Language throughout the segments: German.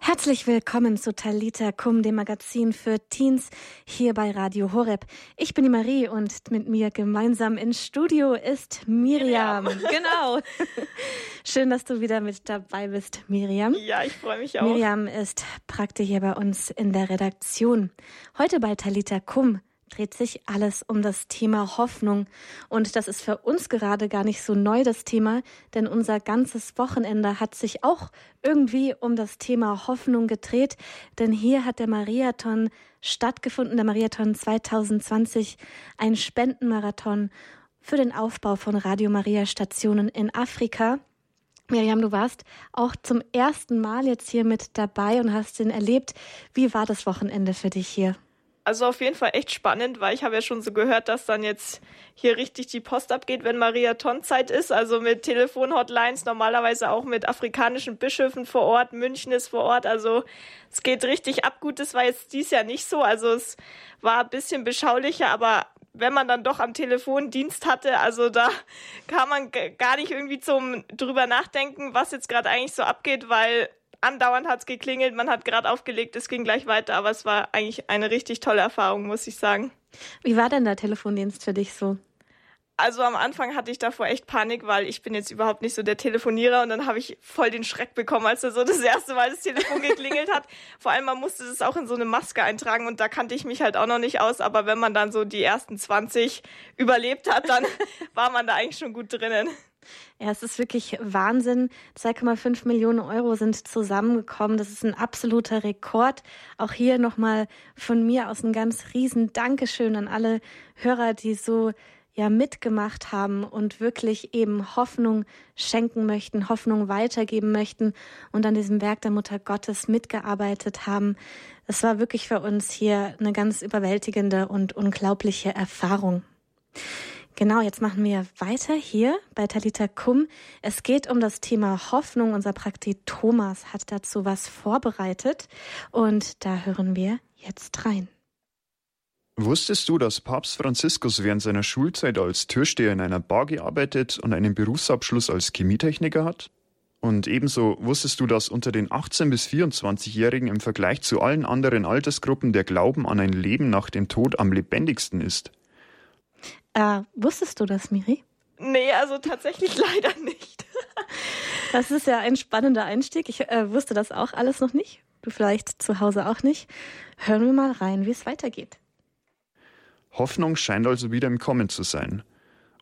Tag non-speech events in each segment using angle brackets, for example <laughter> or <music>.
Herzlich willkommen zu Talita Kum, dem Magazin für Teens hier bei Radio Horeb. Ich bin die Marie und mit mir gemeinsam im Studio ist Miriam. Miriam. Genau. <laughs> Schön, dass du wieder mit dabei bist, Miriam. Ja, ich freue mich auch. Miriam ist Prakti hier bei uns in der Redaktion. Heute bei Talita Kum dreht sich alles um das Thema Hoffnung. Und das ist für uns gerade gar nicht so neu, das Thema, denn unser ganzes Wochenende hat sich auch irgendwie um das Thema Hoffnung gedreht. Denn hier hat der Mariathon stattgefunden, der Mariathon 2020, ein Spendenmarathon für den Aufbau von Radio Maria Stationen in Afrika. Miriam, du warst auch zum ersten Mal jetzt hier mit dabei und hast ihn erlebt. Wie war das Wochenende für dich hier? Also auf jeden Fall echt spannend, weil ich habe ja schon so gehört, dass dann jetzt hier richtig die Post abgeht, wenn Mariathon-Zeit ist. Also mit Telefonhotlines, normalerweise auch mit afrikanischen Bischöfen vor Ort. München ist vor Ort. Also es geht richtig ab. Gut, das war jetzt dies Jahr nicht so. Also es war ein bisschen beschaulicher, aber wenn man dann doch am Telefon Dienst hatte, also da <laughs> kann man gar nicht irgendwie zum drüber nachdenken, was jetzt gerade eigentlich so abgeht, weil andauernd hat es geklingelt, man hat gerade aufgelegt, es ging gleich weiter, aber es war eigentlich eine richtig tolle Erfahrung, muss ich sagen. Wie war denn der Telefondienst für dich so? Also am Anfang hatte ich davor echt Panik, weil ich bin jetzt überhaupt nicht so der Telefonierer und dann habe ich voll den Schreck bekommen, als er so das erste Mal das Telefon geklingelt hat. <laughs> Vor allem, man musste das auch in so eine Maske eintragen und da kannte ich mich halt auch noch nicht aus, aber wenn man dann so die ersten 20 überlebt hat, dann <laughs> war man da eigentlich schon gut drinnen. Ja, es ist wirklich Wahnsinn. 2,5 Millionen Euro sind zusammengekommen. Das ist ein absoluter Rekord. Auch hier nochmal von mir aus ein ganz riesen Dankeschön an alle Hörer, die so ja mitgemacht haben und wirklich eben Hoffnung schenken möchten, Hoffnung weitergeben möchten und an diesem Werk der Mutter Gottes mitgearbeitet haben. Es war wirklich für uns hier eine ganz überwältigende und unglaubliche Erfahrung. Genau, jetzt machen wir weiter hier bei Talita Kum. Es geht um das Thema Hoffnung. Unser Praktik Thomas hat dazu was vorbereitet und da hören wir jetzt rein. Wusstest du, dass Papst Franziskus während seiner Schulzeit als Türsteher in einer Bar gearbeitet und einen Berufsabschluss als Chemietechniker hat? Und ebenso wusstest du, dass unter den 18- bis 24-Jährigen im Vergleich zu allen anderen Altersgruppen der Glauben an ein Leben nach dem Tod am lebendigsten ist? Äh, wusstest du das, Miri? Nee, also tatsächlich <laughs> leider nicht. das ist ja ein spannender Einstieg. Ich äh, wusste das auch alles noch nicht. Du vielleicht zu Hause auch nicht. Hören wir mal rein, wie es weitergeht. Hoffnung scheint also wieder im Kommen zu sein.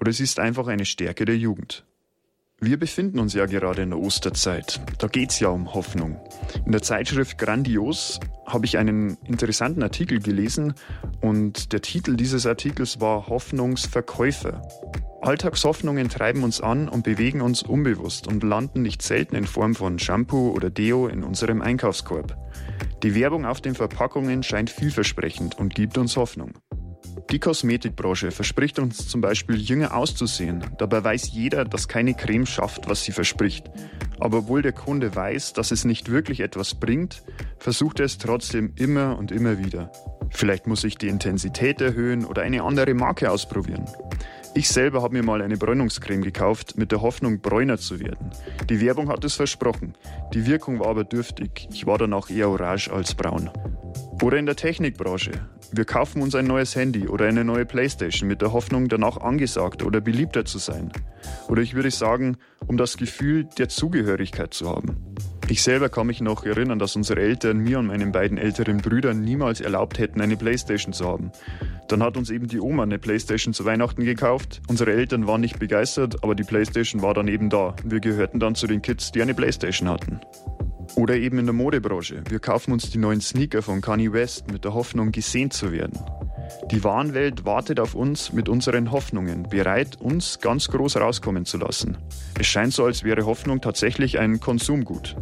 Oder es ist einfach eine Stärke der Jugend. Wir befinden uns ja gerade in der Osterzeit. Da geht's ja um Hoffnung. In der Zeitschrift Grandios habe ich einen interessanten Artikel gelesen und der Titel dieses Artikels war Hoffnungsverkäufer. Alltagshoffnungen treiben uns an und bewegen uns unbewusst und landen nicht selten in Form von Shampoo oder Deo in unserem Einkaufskorb. Die Werbung auf den Verpackungen scheint vielversprechend und gibt uns Hoffnung. Die Kosmetikbranche verspricht uns zum Beispiel jünger auszusehen. Dabei weiß jeder, dass keine Creme schafft, was sie verspricht. Aber obwohl der Kunde weiß, dass es nicht wirklich etwas bringt, versucht er es trotzdem immer und immer wieder. Vielleicht muss ich die Intensität erhöhen oder eine andere Marke ausprobieren. Ich selber habe mir mal eine Bräunungscreme gekauft, mit der Hoffnung, bräuner zu werden. Die Werbung hat es versprochen. Die Wirkung war aber dürftig. Ich war danach eher orange als braun. Oder in der Technikbranche. Wir kaufen uns ein neues Handy oder eine neue Playstation mit der Hoffnung, danach angesagt oder beliebter zu sein. Oder ich würde sagen, um das Gefühl der Zugehörigkeit zu haben. Ich selber kann mich noch erinnern, dass unsere Eltern mir und meinen beiden älteren Brüdern niemals erlaubt hätten, eine Playstation zu haben. Dann hat uns eben die Oma eine Playstation zu Weihnachten gekauft. Unsere Eltern waren nicht begeistert, aber die Playstation war dann eben da. Wir gehörten dann zu den Kids, die eine Playstation hatten. Oder eben in der Modebranche. Wir kaufen uns die neuen Sneaker von Kanye West mit der Hoffnung, gesehen zu werden. Die Warenwelt wartet auf uns mit unseren Hoffnungen, bereit, uns ganz groß rauskommen zu lassen. Es scheint so, als wäre Hoffnung tatsächlich ein Konsumgut.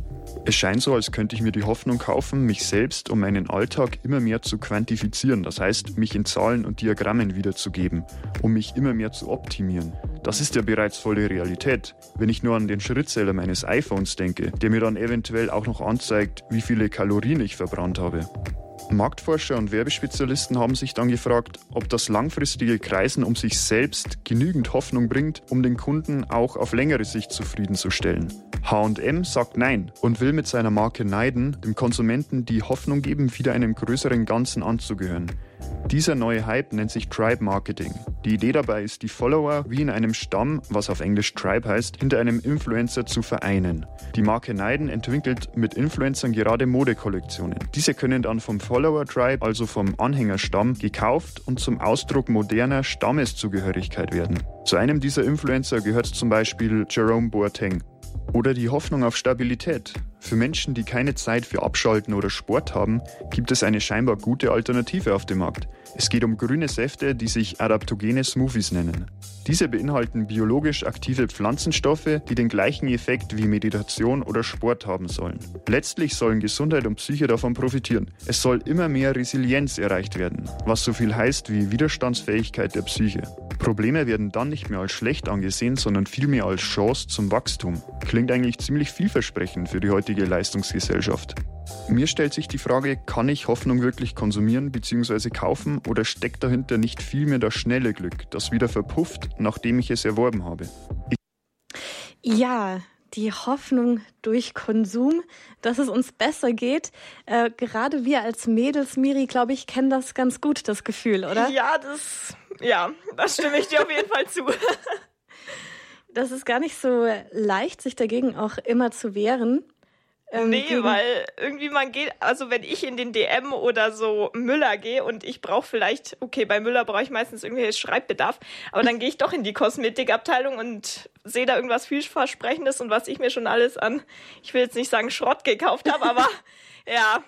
Es scheint so, als könnte ich mir die Hoffnung kaufen, mich selbst um meinen Alltag immer mehr zu quantifizieren, das heißt, mich in Zahlen und Diagrammen wiederzugeben, um mich immer mehr zu optimieren. Das ist ja bereits volle Realität. Wenn ich nur an den Schrittzähler meines iPhones denke, der mir dann eventuell auch noch anzeigt, wie viele Kalorien ich verbrannt habe. Marktforscher und Werbespezialisten haben sich dann gefragt, ob das langfristige Kreisen um sich selbst genügend Hoffnung bringt, um den Kunden auch auf längere Sicht zufriedenzustellen. HM sagt Nein und will mit seiner Marke Neiden dem Konsumenten die Hoffnung geben, wieder einem größeren Ganzen anzugehören. Dieser neue Hype nennt sich Tribe Marketing. Die Idee dabei ist, die Follower wie in einem Stamm, was auf Englisch Tribe heißt, hinter einem Influencer zu vereinen. Die Marke Neiden entwickelt mit Influencern gerade Modekollektionen. Diese können dann vom Follower Tribe, also vom Anhängerstamm, gekauft und zum Ausdruck moderner Stammeszugehörigkeit werden. Zu einem dieser Influencer gehört zum Beispiel Jerome Boateng. Oder die Hoffnung auf Stabilität. Für Menschen, die keine Zeit für Abschalten oder Sport haben, gibt es eine scheinbar gute Alternative auf dem Markt. Es geht um grüne Säfte, die sich adaptogene Smoothies nennen. Diese beinhalten biologisch aktive Pflanzenstoffe, die den gleichen Effekt wie Meditation oder Sport haben sollen. Letztlich sollen Gesundheit und Psyche davon profitieren. Es soll immer mehr Resilienz erreicht werden, was so viel heißt wie Widerstandsfähigkeit der Psyche. Probleme werden dann nicht mehr als schlecht angesehen, sondern vielmehr als Chance zum Wachstum. Klingt eigentlich ziemlich vielversprechend für die heutige Leistungsgesellschaft. Mir stellt sich die Frage, kann ich Hoffnung wirklich konsumieren bzw. kaufen oder steckt dahinter nicht vielmehr das schnelle Glück, das wieder verpufft, nachdem ich es erworben habe? Ich ja, die Hoffnung durch Konsum, dass es uns besser geht. Äh, gerade wir als Mädels, Miri, glaube ich, kennen das ganz gut, das Gefühl, oder? Ja, das, ja, das stimme ich dir auf jeden Fall zu. <laughs> das ist gar nicht so leicht, sich dagegen auch immer zu wehren. Ähm, nee, weil irgendwie man geht, also wenn ich in den DM oder so Müller gehe und ich brauche vielleicht, okay, bei Müller brauche ich meistens irgendwie Schreibbedarf, aber dann gehe ich doch in die Kosmetikabteilung und sehe da irgendwas vielversprechendes und was ich mir schon alles an, ich will jetzt nicht sagen Schrott gekauft habe, aber <laughs> ja.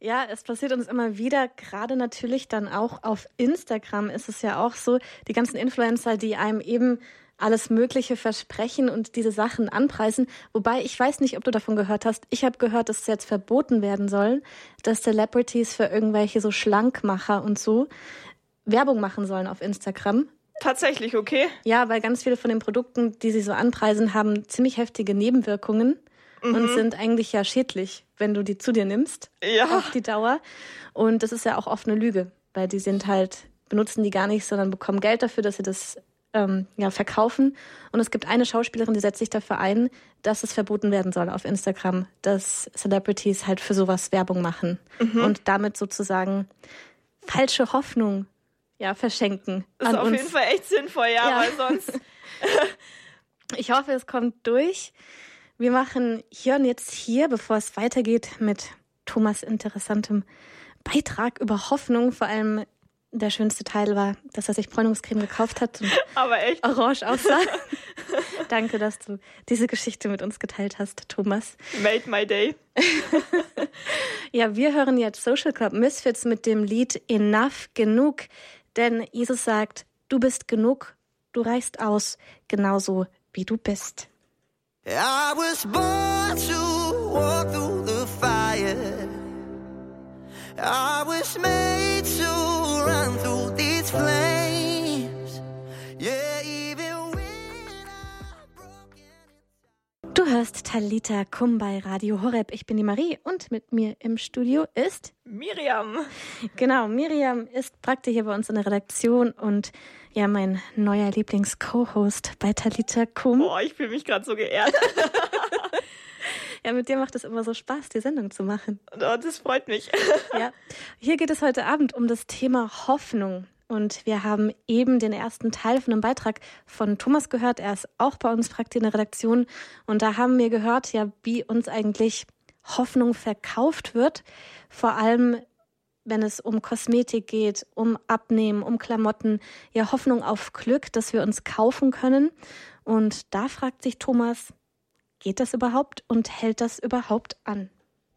Ja, es passiert uns immer wieder, gerade natürlich dann auch auf Instagram ist es ja auch so, die ganzen Influencer, die einem eben alles Mögliche versprechen und diese Sachen anpreisen. Wobei ich weiß nicht, ob du davon gehört hast. Ich habe gehört, dass es jetzt verboten werden soll, dass Celebrities für irgendwelche so Schlankmacher und so Werbung machen sollen auf Instagram. Tatsächlich, okay. Ja, weil ganz viele von den Produkten, die sie so anpreisen, haben ziemlich heftige Nebenwirkungen mhm. und sind eigentlich ja schädlich, wenn du die zu dir nimmst. Ja. Auf die Dauer. Und das ist ja auch oft eine Lüge, weil die sind halt, benutzen die gar nicht, sondern bekommen Geld dafür, dass sie das ähm, ja, verkaufen. Und es gibt eine Schauspielerin, die setzt sich dafür ein, dass es verboten werden soll auf Instagram, dass Celebrities halt für sowas Werbung machen mhm. und damit sozusagen falsche Hoffnung ja, verschenken. Das ist auf uns. jeden Fall echt sinnvoll, ja, ja. weil sonst. <laughs> ich hoffe, es kommt durch. Wir machen hier und jetzt hier, bevor es weitergeht mit Thomas interessantem Beitrag über Hoffnung, vor allem der schönste Teil war, dass er sich Bräunungscreme gekauft hat und <laughs> Aber echt? orange aussah. <laughs> Danke, dass du diese Geschichte mit uns geteilt hast, Thomas. Made my day. <laughs> ja, wir hören jetzt Social Club Misfits mit dem Lied Enough, genug. Denn Jesus sagt, du bist genug, du reichst aus, genauso wie du bist. I was born to walk through the fire. I was made Talita Kum bei Radio Horeb. Ich bin die Marie und mit mir im Studio ist Miriam. Genau, Miriam ist Praktik hier bei uns in der Redaktion und ja, mein neuer Lieblings-Co-Host bei Talita Kum. Boah, ich fühle mich gerade so geehrt. <laughs> Ja, mit dir macht es immer so Spaß, die Sendung zu machen. Oh, das freut mich. Ja. Hier geht es heute Abend um das Thema Hoffnung. Und wir haben eben den ersten Teil von einem Beitrag von Thomas gehört. Er ist auch bei uns praktisch in der Redaktion. Und da haben wir gehört, ja, wie uns eigentlich Hoffnung verkauft wird. Vor allem, wenn es um Kosmetik geht, um Abnehmen, um Klamotten. Ja, Hoffnung auf Glück, dass wir uns kaufen können. Und da fragt sich Thomas, Geht das überhaupt und hält das überhaupt an?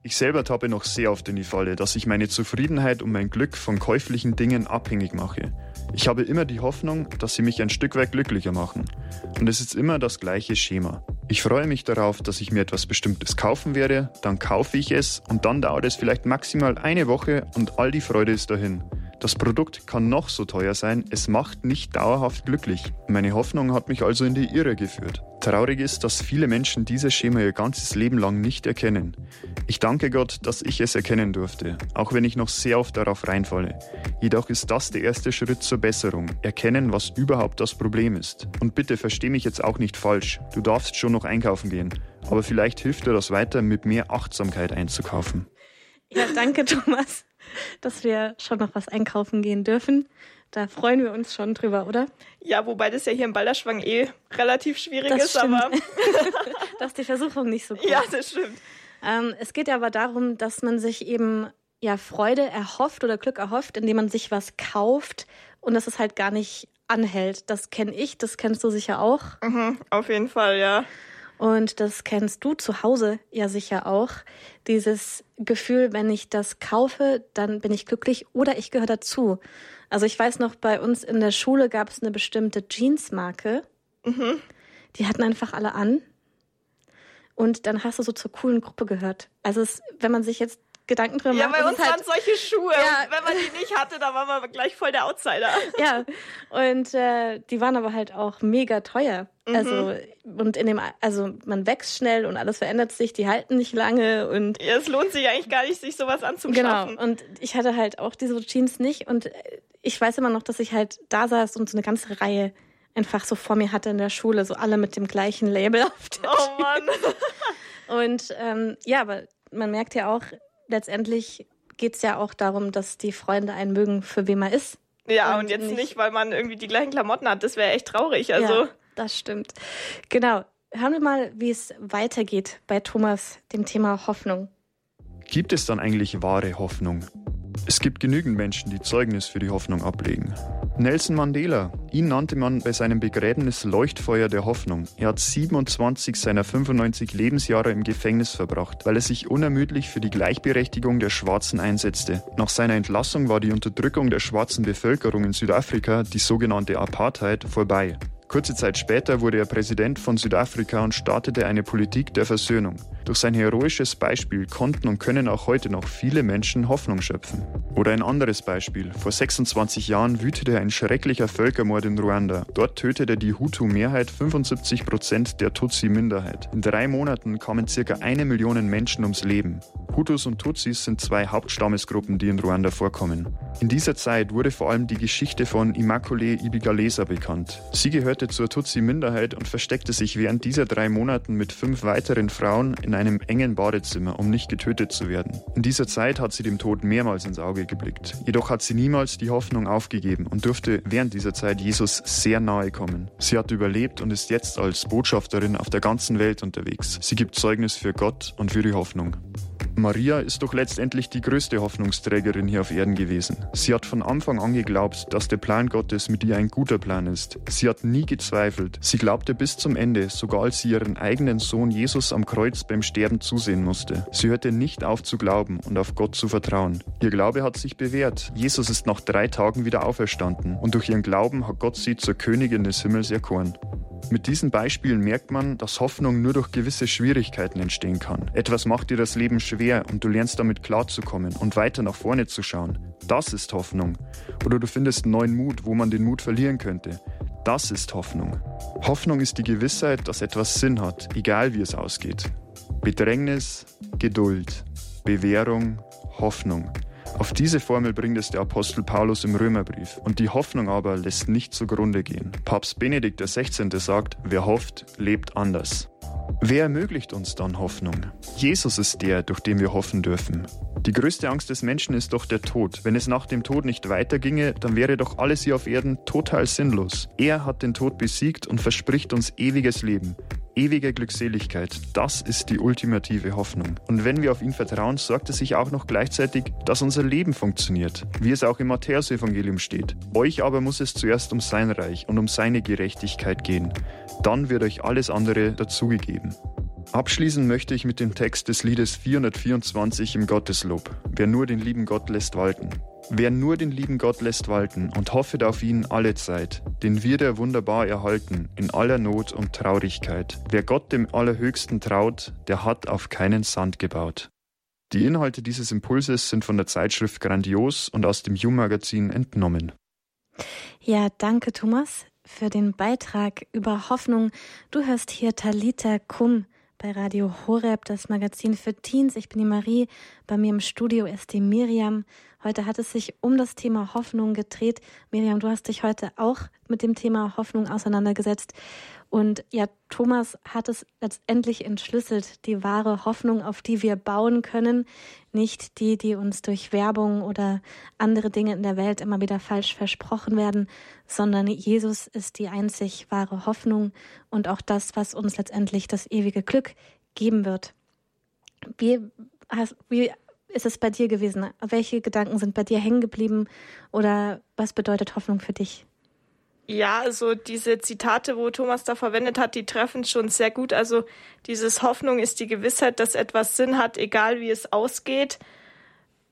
Ich selber tappe noch sehr oft in die Falle, dass ich meine Zufriedenheit und mein Glück von käuflichen Dingen abhängig mache. Ich habe immer die Hoffnung, dass sie mich ein Stück weit glücklicher machen. Und es ist immer das gleiche Schema. Ich freue mich darauf, dass ich mir etwas Bestimmtes kaufen werde, dann kaufe ich es und dann dauert es vielleicht maximal eine Woche und all die Freude ist dahin. Das Produkt kann noch so teuer sein, es macht nicht dauerhaft glücklich. Meine Hoffnung hat mich also in die Irre geführt. Traurig ist, dass viele Menschen dieses Schema ihr ganzes Leben lang nicht erkennen. Ich danke Gott, dass ich es erkennen durfte, auch wenn ich noch sehr oft darauf reinfalle. Jedoch ist das der erste Schritt zur Besserung. Erkennen, was überhaupt das Problem ist. Und bitte versteh mich jetzt auch nicht falsch. Du darfst schon noch einkaufen gehen. Aber vielleicht hilft dir das weiter, mit mehr Achtsamkeit einzukaufen. Ja, danke, <laughs> Thomas, dass wir schon noch was einkaufen gehen dürfen. Da freuen wir uns schon drüber, oder? Ja, wobei das ja hier im Balderschwang eh relativ schwierig das ist, stimmt. aber. das ist die Versuchung nicht so gut. Ja, das stimmt. Ähm, es geht ja aber darum, dass man sich eben ja Freude erhofft oder Glück erhofft, indem man sich was kauft und dass es halt gar nicht anhält. Das kenne ich, das kennst du sicher auch. Mhm, auf jeden Fall, ja. Und das kennst du zu Hause ja sicher auch. Dieses Gefühl, wenn ich das kaufe, dann bin ich glücklich oder ich gehöre dazu. Also ich weiß noch, bei uns in der Schule gab es eine bestimmte Jeansmarke. Mhm. Die hatten einfach alle an. Und dann hast du so zur coolen Gruppe gehört. Also es, wenn man sich jetzt Gedanken drüber ja, macht. Ja, bei uns halt, waren solche Schuhe. Ja. Wenn man die nicht hatte, dann war man gleich voll der Outsider. <laughs> Ja, und äh, die waren aber halt auch mega teuer. Mhm. Also und in dem, also man wächst schnell und alles verändert sich, die halten nicht lange und. Ja, es lohnt sich eigentlich gar nicht, sich sowas anzuschaffen. Genau. Und ich hatte halt auch diese Jeans nicht und ich weiß immer noch, dass ich halt da saß und so eine ganze Reihe einfach so vor mir hatte in der Schule, so alle mit dem gleichen Label auf der Oh Mann. <laughs> und ähm, ja, aber man merkt ja auch, letztendlich geht es ja auch darum, dass die Freunde einen mögen, für wen man ist. Ja, und, und jetzt nicht, nicht, weil man irgendwie die gleichen Klamotten hat. Das wäre echt traurig. Also. Ja, das stimmt. Genau. Hören wir mal, wie es weitergeht bei Thomas, dem Thema Hoffnung. Gibt es dann eigentlich wahre Hoffnung? Es gibt genügend Menschen, die Zeugnis für die Hoffnung ablegen. Nelson Mandela, ihn nannte man bei seinem Begräbnis Leuchtfeuer der Hoffnung. Er hat 27 seiner 95 Lebensjahre im Gefängnis verbracht, weil er sich unermüdlich für die Gleichberechtigung der Schwarzen einsetzte. Nach seiner Entlassung war die Unterdrückung der schwarzen Bevölkerung in Südafrika, die sogenannte Apartheid, vorbei. Kurze Zeit später wurde er Präsident von Südafrika und startete eine Politik der Versöhnung. Durch sein heroisches Beispiel konnten und können auch heute noch viele Menschen Hoffnung schöpfen. Oder ein anderes Beispiel. Vor 26 Jahren wütete ein schrecklicher Völkermord in Ruanda. Dort tötete die Hutu-Mehrheit 75 Prozent der Tutsi-Minderheit. In drei Monaten kamen circa eine Million Menschen ums Leben. Hutus und Tutsis sind zwei Hauptstammesgruppen, die in Ruanda vorkommen. In dieser Zeit wurde vor allem die Geschichte von Immaculée Ibigalesa bekannt. Sie gehörte zur Tutsi-Minderheit und versteckte sich während dieser drei Monaten mit fünf weiteren Frauen in einem engen Badezimmer, um nicht getötet zu werden. In dieser Zeit hat sie dem Tod mehrmals ins Auge geblickt. Jedoch hat sie niemals die Hoffnung aufgegeben und durfte während dieser Zeit Jesus sehr nahe kommen. Sie hat überlebt und ist jetzt als Botschafterin auf der ganzen Welt unterwegs. Sie gibt Zeugnis für Gott und für die Hoffnung. Maria ist doch letztendlich die größte Hoffnungsträgerin hier auf Erden gewesen. Sie hat von Anfang an geglaubt, dass der Plan Gottes mit ihr ein guter Plan ist. Sie hat nie gezweifelt. Sie glaubte bis zum Ende, sogar als sie ihren eigenen Sohn Jesus am Kreuz beim Sterben zusehen musste. Sie hörte nicht auf zu glauben und auf Gott zu vertrauen. Ihr Glaube hat sich bewährt. Jesus ist nach drei Tagen wieder auferstanden und durch ihren Glauben hat Gott sie zur Königin des Himmels erkoren. Mit diesen Beispielen merkt man, dass Hoffnung nur durch gewisse Schwierigkeiten entstehen kann. Etwas macht dir das Leben schwer und du lernst damit klarzukommen und weiter nach vorne zu schauen. Das ist Hoffnung. Oder du findest neuen Mut, wo man den Mut verlieren könnte. Das ist Hoffnung. Hoffnung ist die Gewissheit, dass etwas Sinn hat, egal wie es ausgeht. Bedrängnis, Geduld, Bewährung, Hoffnung. Auf diese Formel bringt es der Apostel Paulus im Römerbrief. Und die Hoffnung aber lässt nicht zugrunde gehen. Papst Benedikt XVI. sagt, wer hofft, lebt anders. Wer ermöglicht uns dann Hoffnung? Jesus ist der, durch den wir hoffen dürfen. Die größte Angst des Menschen ist doch der Tod. Wenn es nach dem Tod nicht weiterginge, dann wäre doch alles hier auf Erden total sinnlos. Er hat den Tod besiegt und verspricht uns ewiges Leben ewige Glückseligkeit, das ist die ultimative Hoffnung. Und wenn wir auf ihn vertrauen, sorgt es sich auch noch gleichzeitig, dass unser Leben funktioniert, wie es auch im Matthäusevangelium steht. Euch aber muss es zuerst um sein Reich und um seine Gerechtigkeit gehen. Dann wird euch alles andere dazugegeben. Abschließen möchte ich mit dem Text des Liedes 424 im Gotteslob. Wer nur den lieben Gott lässt walten. Wer nur den lieben Gott lässt walten und hoffet auf ihn alle Zeit, den wird er wunderbar erhalten in aller Not und Traurigkeit. Wer Gott dem Allerhöchsten traut, der hat auf keinen Sand gebaut. Die Inhalte dieses Impulses sind von der Zeitschrift Grandios und aus dem You-Magazin entnommen. Ja, danke Thomas für den Beitrag über Hoffnung. Du hörst hier Talita Kum bei Radio Horeb, das Magazin für Teens. Ich bin die Marie. Bei mir im Studio ist die Miriam. Heute hat es sich um das Thema Hoffnung gedreht. Miriam, du hast dich heute auch mit dem Thema Hoffnung auseinandergesetzt. Und ja, Thomas hat es letztendlich entschlüsselt, die wahre Hoffnung, auf die wir bauen können, nicht die, die uns durch Werbung oder andere Dinge in der Welt immer wieder falsch versprochen werden, sondern Jesus ist die einzig wahre Hoffnung und auch das, was uns letztendlich das ewige Glück geben wird. Wie, wie ist es bei dir gewesen? Welche Gedanken sind bei dir hängen geblieben oder was bedeutet Hoffnung für dich? Ja, also diese Zitate, wo Thomas da verwendet hat, die treffen schon sehr gut. Also dieses Hoffnung ist die Gewissheit, dass etwas Sinn hat, egal wie es ausgeht.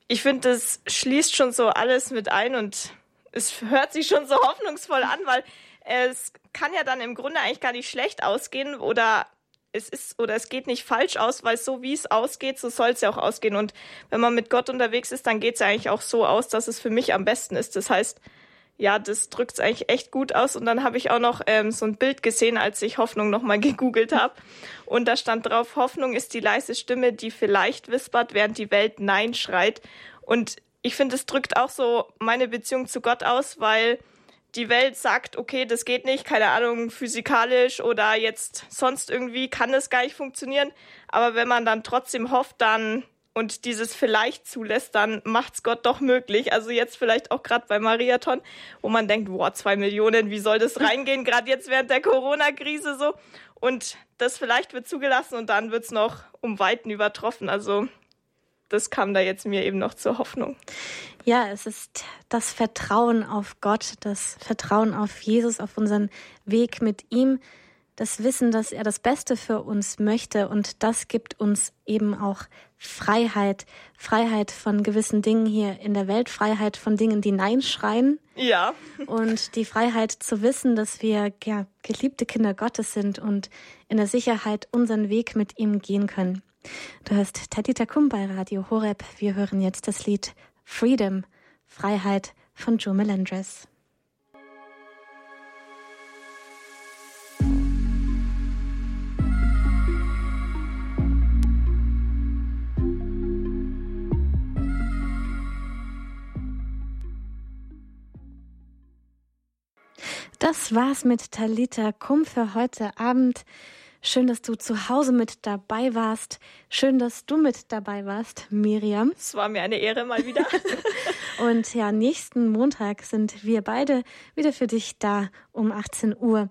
Ich finde, das schließt schon so alles mit ein und es hört sich schon so hoffnungsvoll an, weil es kann ja dann im Grunde eigentlich gar nicht schlecht ausgehen oder es ist oder es geht nicht falsch aus, weil so wie es ausgeht, so soll es ja auch ausgehen. Und wenn man mit Gott unterwegs ist, dann geht es ja eigentlich auch so aus, dass es für mich am besten ist. Das heißt, ja, das drückt es eigentlich echt gut aus. Und dann habe ich auch noch ähm, so ein Bild gesehen, als ich Hoffnung nochmal <laughs> gegoogelt habe. Und da stand drauf, Hoffnung ist die leise Stimme, die vielleicht wispert, während die Welt Nein schreit. Und ich finde, es drückt auch so meine Beziehung zu Gott aus, weil die Welt sagt, okay, das geht nicht, keine Ahnung, physikalisch oder jetzt sonst irgendwie kann es gar nicht funktionieren. Aber wenn man dann trotzdem hofft, dann und dieses vielleicht zulässt, dann macht's Gott doch möglich. Also jetzt vielleicht auch gerade bei Mariathon, wo man denkt, boah, zwei Millionen, wie soll das <laughs> reingehen, gerade jetzt während der Corona-Krise so. Und das vielleicht wird zugelassen und dann wird's noch um Weiten übertroffen. Also das kam da jetzt mir eben noch zur Hoffnung. Ja, es ist das Vertrauen auf Gott, das Vertrauen auf Jesus, auf unseren Weg mit ihm das Wissen, dass er das Beste für uns möchte und das gibt uns eben auch Freiheit, Freiheit von gewissen Dingen hier in der Welt, Freiheit von Dingen, die Nein schreien. Ja. Und die Freiheit zu wissen, dass wir ja, geliebte Kinder Gottes sind und in der Sicherheit unseren Weg mit ihm gehen können. Du hörst Tadita Kum bei Radio Horeb. Wir hören jetzt das Lied Freedom, Freiheit von Joe Melendres. Das war's mit Talita Kum für heute Abend. Schön, dass du zu Hause mit dabei warst. Schön, dass du mit dabei warst, Miriam. Es war mir eine Ehre mal wieder. <laughs> Und ja, nächsten Montag sind wir beide wieder für dich da um 18 Uhr.